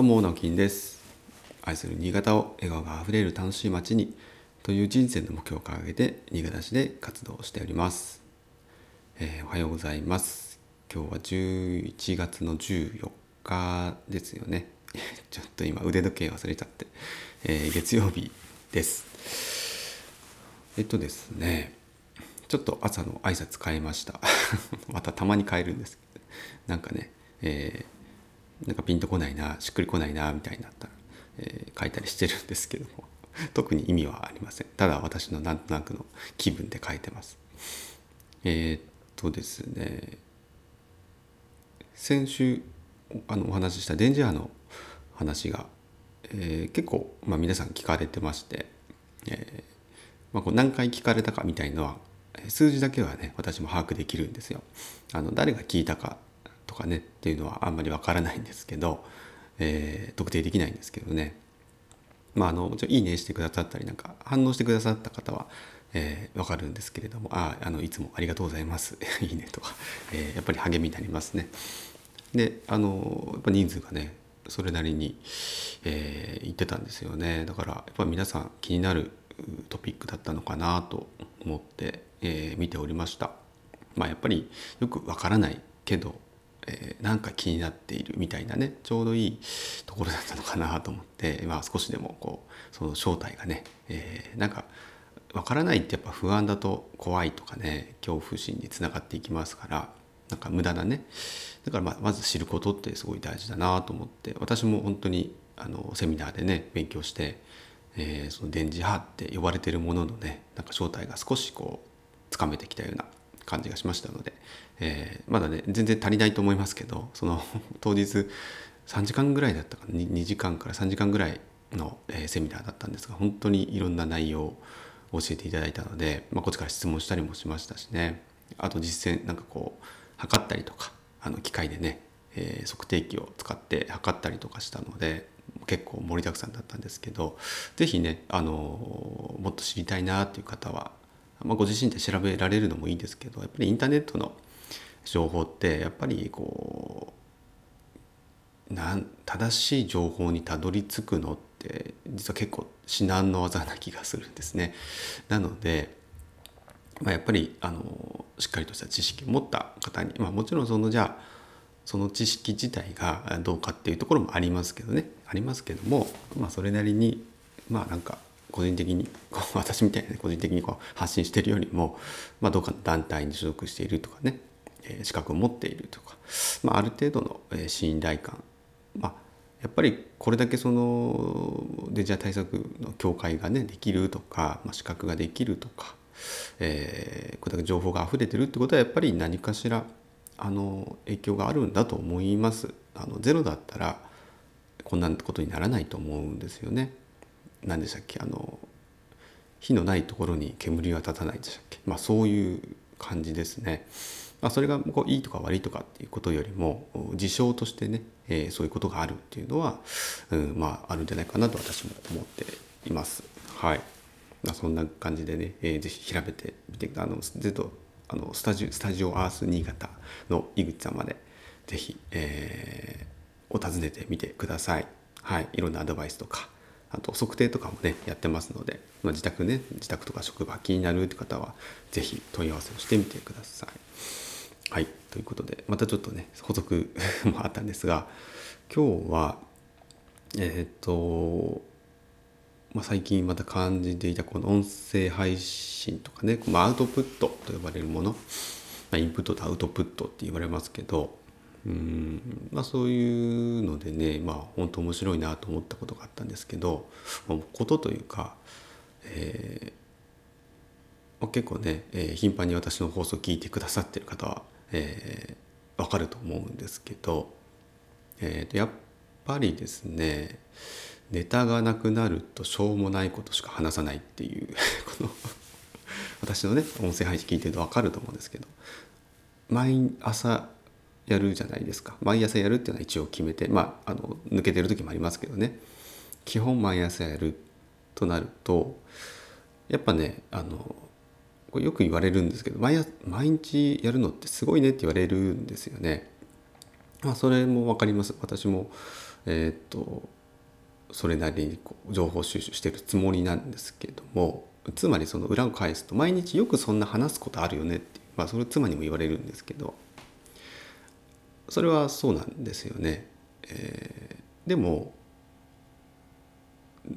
どうも直樹です。愛する新潟を笑顔があふれる楽しい街にという人生の目標を掲げて新潟市で活動しております、えー、おはようございます。今日は11月の14日ですよね。ちょっと今腕時計忘れちゃって、えー、月曜日です。えっとですねちょっと朝の挨拶変えました。またたまに変えるんですけど。なんかね、えーなんかピンとこないなしっくりこないなみたいになったら、えー、書いたりしてるんですけども 特に意味はありませんただ私のなんとなくの気分で書いてますえー、っとですね先週あのお話しした電磁波の話が、えー、結構、まあ、皆さん聞かれてまして、えーまあ、こう何回聞かれたかみたいのは数字だけはね私も把握できるんですよ。あの誰が聞いたかかねっていうのはあんまりわからないんですけど、えー、特定できないんですけどねまああのもちろん「いいね」してくださったりなんか反応してくださった方はえー、分かるんですけれども「ああのいつもありがとうございます」「いいね」とか、えー、やっぱり励みになりますね。であのやっぱ人数がねそれなりに、えー、言ってたんですよねだからやっぱ皆さん気になるトピックだったのかなと思って、えー、見ておりました。まあ、やっぱりよくわからないけどえー、なんか気になっているみたいなねちょうどいいところだったのかなと思って、まあ、少しでもこうその正体がね、えー、なんか分からないってやっぱ不安だと怖いとかね恐怖心につながっていきますからなんか無駄なねだからままず知ることってすごい大事だなと思って私も本当にあのセミナーでね勉強して、えー、その電磁波って呼ばれてるもののねなんか正体が少しこうつかめてきたような感じがしましたので、えー、まだね全然足りないと思いますけどその 当日3時間ぐらいだったかな 2, 2時間から3時間ぐらいの、えー、セミナーだったんですが本当にいろんな内容を教えていただいたので、まあ、こっちから質問したりもしましたしね。あと実践なんかこう測ったりとかあの機械でね、えー、測定器を使って測ったりとかしたので結構盛りだくさんだったんですけど是非ね、あのもっと知りたいなっていう方はまあ、ご自身で調べられるのもいいですけどやっぱりインターネットの情報ってやっぱりこうなん正しい情報にたどり着くのって実は結構至難の技な気がするんですね。なので、まあ、やっぱりあのしっかりとした知識を持った方に、まあ、もちろんそのじゃあその知識自体がどうかっていうところもありますけどねありますけども、まあ、それなりにまあなんか個人的に こう私みたいな個人的にこう発信してるよりも、まあ、どうかの団体に所属しているとかね、えー、資格を持っているとか、まあ、ある程度の、えー、信頼感、まあ、やっぱりこれだけそのデジタル対策の協会がねできるとか、まあ、資格ができるとか、えー、これだけ情報が溢れてるってことはやっぱり何かしらあの影響があるんだと思います。あのゼロだったらこんなことにならないと思うんですよね。何でしたっけ？あの火のないところに煙は立たないでしたっけ、まあ、そういう感じですね。まあ、それがこういいとか悪いとかっていうことよりも事象としてね、えー、そういうことがあるっていうのは、うん、まああるんじゃないかなと私も思っています。はい。まあ、そんな感じでね、えー、ぜひ調べてみてあのずっとあのスタジオスタジオアース新潟の井口さんまでぜひ、えー、お尋ねてみてください。はい、いろんなアドバイスとかあと測定とかもねやってますので、まあ、自宅ね自宅とか職場気になるって方は是非問い合わせをしてみてください。はいということでまたちょっとね補足 もあったんですが今日はえっ、と、まあ、最近また感じていたこの音声配信とかね、まあ、アウトプットと呼ばれるもの、まあ、インプットとアウトプットって言われますけどうん。まあ、そういうのでねまあ本当面白いなと思ったことがあったんですけど、ことというか、えー、結構ね、えー、頻繁に私の放送を聞いてくださってる方は、えー、分かると思うんですけど、えー、やっぱりですねネタがなくなるとしょうもないことしか話さないっていうこの私のね音声配信聞いてると分かると思うんですけど毎朝やるじゃないですか。毎朝やるっていうのは一応決めてまああの抜けてる時もありますけどね。基本毎朝やるとなるとやっぱねあのこれよく言われるんですけど毎毎日やるのってすごいねって言われるんですよね。まあ、それも分かります。私もえー、っとそれなりにこう情報収集してるつもりなんですけどもつまりその裏を返すと毎日よくそんな話すことあるよねって、まあ、それ妻にも言われるんですけどそれはそうなんですよね。えー、でも、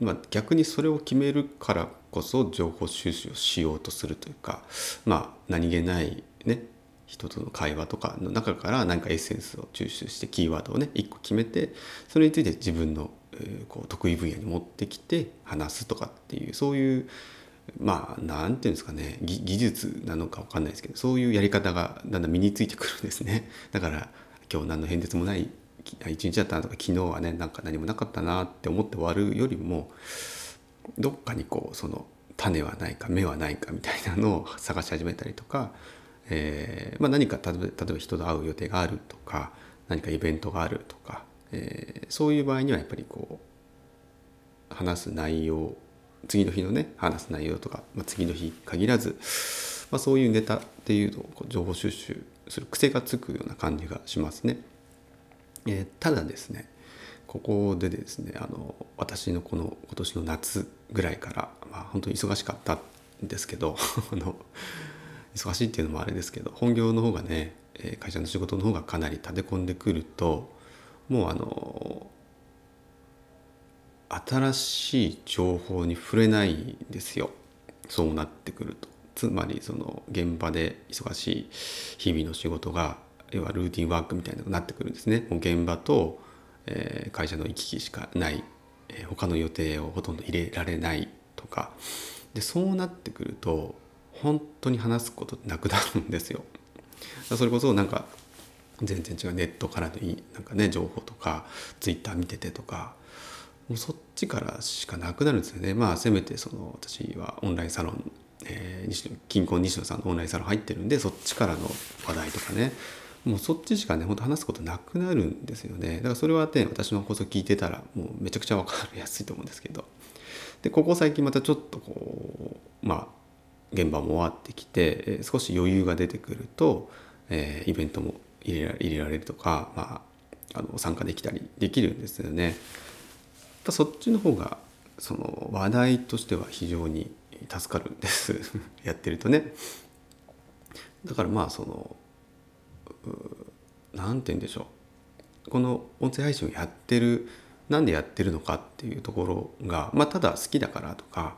まあ、逆にそれを決めるからこそ情報収集をしようとするというかまあ何気ないね人との会話とかの中から何かエッセンスを抽出してキーワードをね一個決めてそれについて自分のこう得意分野に持ってきて話すとかっていうそういうまあ何て言うんですかね技術なのか分かんないですけどそういうやり方がだんだん身についてくるんですねだから今日何の変哲もない一日だったなとか昨日はねなんか何もなかったなって思って終わるよりもどっかにこうその種はないか芽はないかみたいなのを探し始めたりとか、えーまあ、何か例えば人と会う予定があるとか何かイベントがあるとか、えー、そういう場合にはやっぱりこう話す内容次の日のね話す内容とか、まあ、次の日限らず、まあ、そういうネタっていうのをこう情報収集する癖がつくような感じがしますね。えー、ただですねここでですねあの私のこの今年の夏ぐらいから、まあ、本当に忙しかったんですけど あの忙しいっていうのもあれですけど本業の方がね会社の仕事の方がかなり立て込んでくるともうあの新しい情報に触れないんですよそうなってくるとつまりその現場で忙しい日々の仕事が要はルーティンワークみたいなのになってくるんですね。もう現場と、え、会社の行き来しかない、えー、他の予定をほとんど入れられないとか。でそうなってくると本当に話すことなくなるんですよ。それこそなんか全然違うネットからのなんかね情報とかツイッター見ててとかもうそっちからしかなくなるんですよね。まあせめてその私はオンラインサロン、えー、近郊西野さんのオンラインサロン入ってるんでそっちからの話題とかね。もうそっちしかね本当話すことなくなるんですよね。だからそれはね私の放送聞いてたらもうめちゃくちゃ分かりやすいと思うんですけど。でここ最近またちょっとこうまあ現場も終わってきて、えー、少し余裕が出てくると、えー、イベントも入れ入れられるとか、まあ、あの参加できたりできるんですよね。そっちの方がその話題としては非常に助かるんです やってるとね。だからまあその何て言うんでしょうこの音声配信をやってるなんでやってるのかっていうところが、まあ、ただ好きだからとか、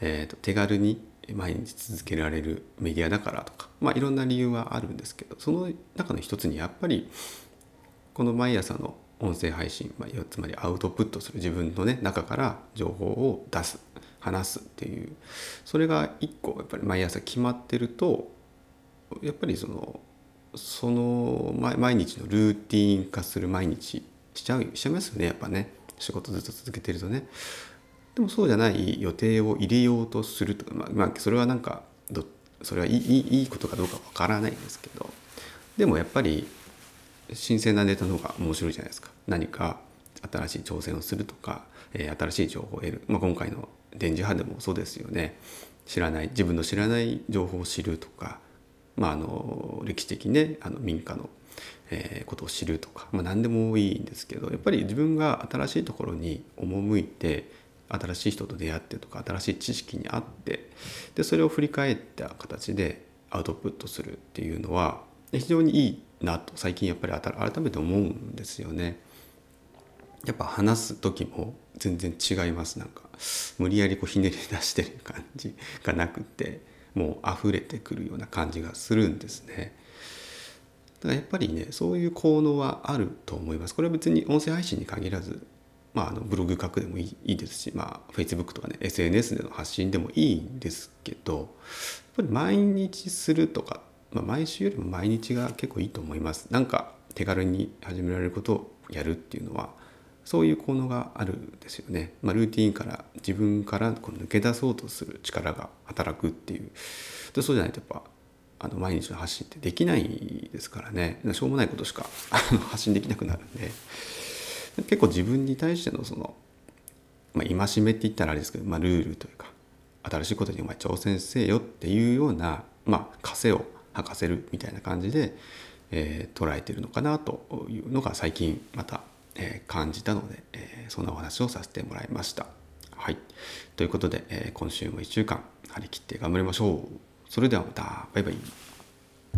えー、と手軽に毎日続けられるメディアだからとか、まあ、いろんな理由はあるんですけどその中の一つにやっぱりこの毎朝の音声配信、まあ、つまりアウトプットする自分のね中から情報を出す話すっていうそれが一個やっぱり毎朝決まってるとやっぱりそのその毎日のルーティン化する毎日しちゃうしちゃいますよねやっぱね。仕事ずっと続けてるとね。でもそうじゃない予定を入れようとするとか、まあ、まあ、それはなんかどそれはいいいいことかどうかわからないんですけど。でもやっぱり新鮮なネタの方が面白いじゃないですか。何か新しい挑戦をするとか、えー、新しい情報を得る、まあ、今回の電磁波でもそうですよね。知らない自分の知らない情報を知るとか、まあ、あの歴史的にねあの民家の、えー、ことを知るとか、まあ、何でもいいんですけどやっぱり自分が新しいところに赴いて新しい人と出会ってとか新しい知識にあってでそれを振り返った形でアウトプットするっていうのは非常にいいなと最近やっぱり改めて思うんですよね。やっぱ話す時も全然違いますなんか無理やりこうひねり出してる感じがなくてもう溢れてくるような感じがするんですね。だからやっぱりねそういう効能はあると思います。これは別に音声配信に限らず、まあ、あのブログ書くでもいいいいですし、まあ、Facebook とかね SNS での発信でもいいんですけどやっぱり毎日するとかまあ、毎週よりも毎日が結構いいと思います。なんか手軽に始められることをやるっていうのはそういう効能があるんですよね。まあ、ルーティンから自分からこう抜け出そうとする力が働くっていうでそうじゃないとやっぱあの毎日の発信ってできないですからねしょうもないことしか発信できなくなるんで結構自分に対してのその、まあ、戒めって言ったらあれですけど、まあ、ルールというか新しいことにお前挑戦せよっていうような、まあ、枷を吐かせるみたいな感じでえー、捉えてるのかなというのが最近また、えー、感じたので、えー、そんなお話をさせてもらいました。はい、ということで、え今週も1週間張り切って頑張りましょう。それではまたバイバイ。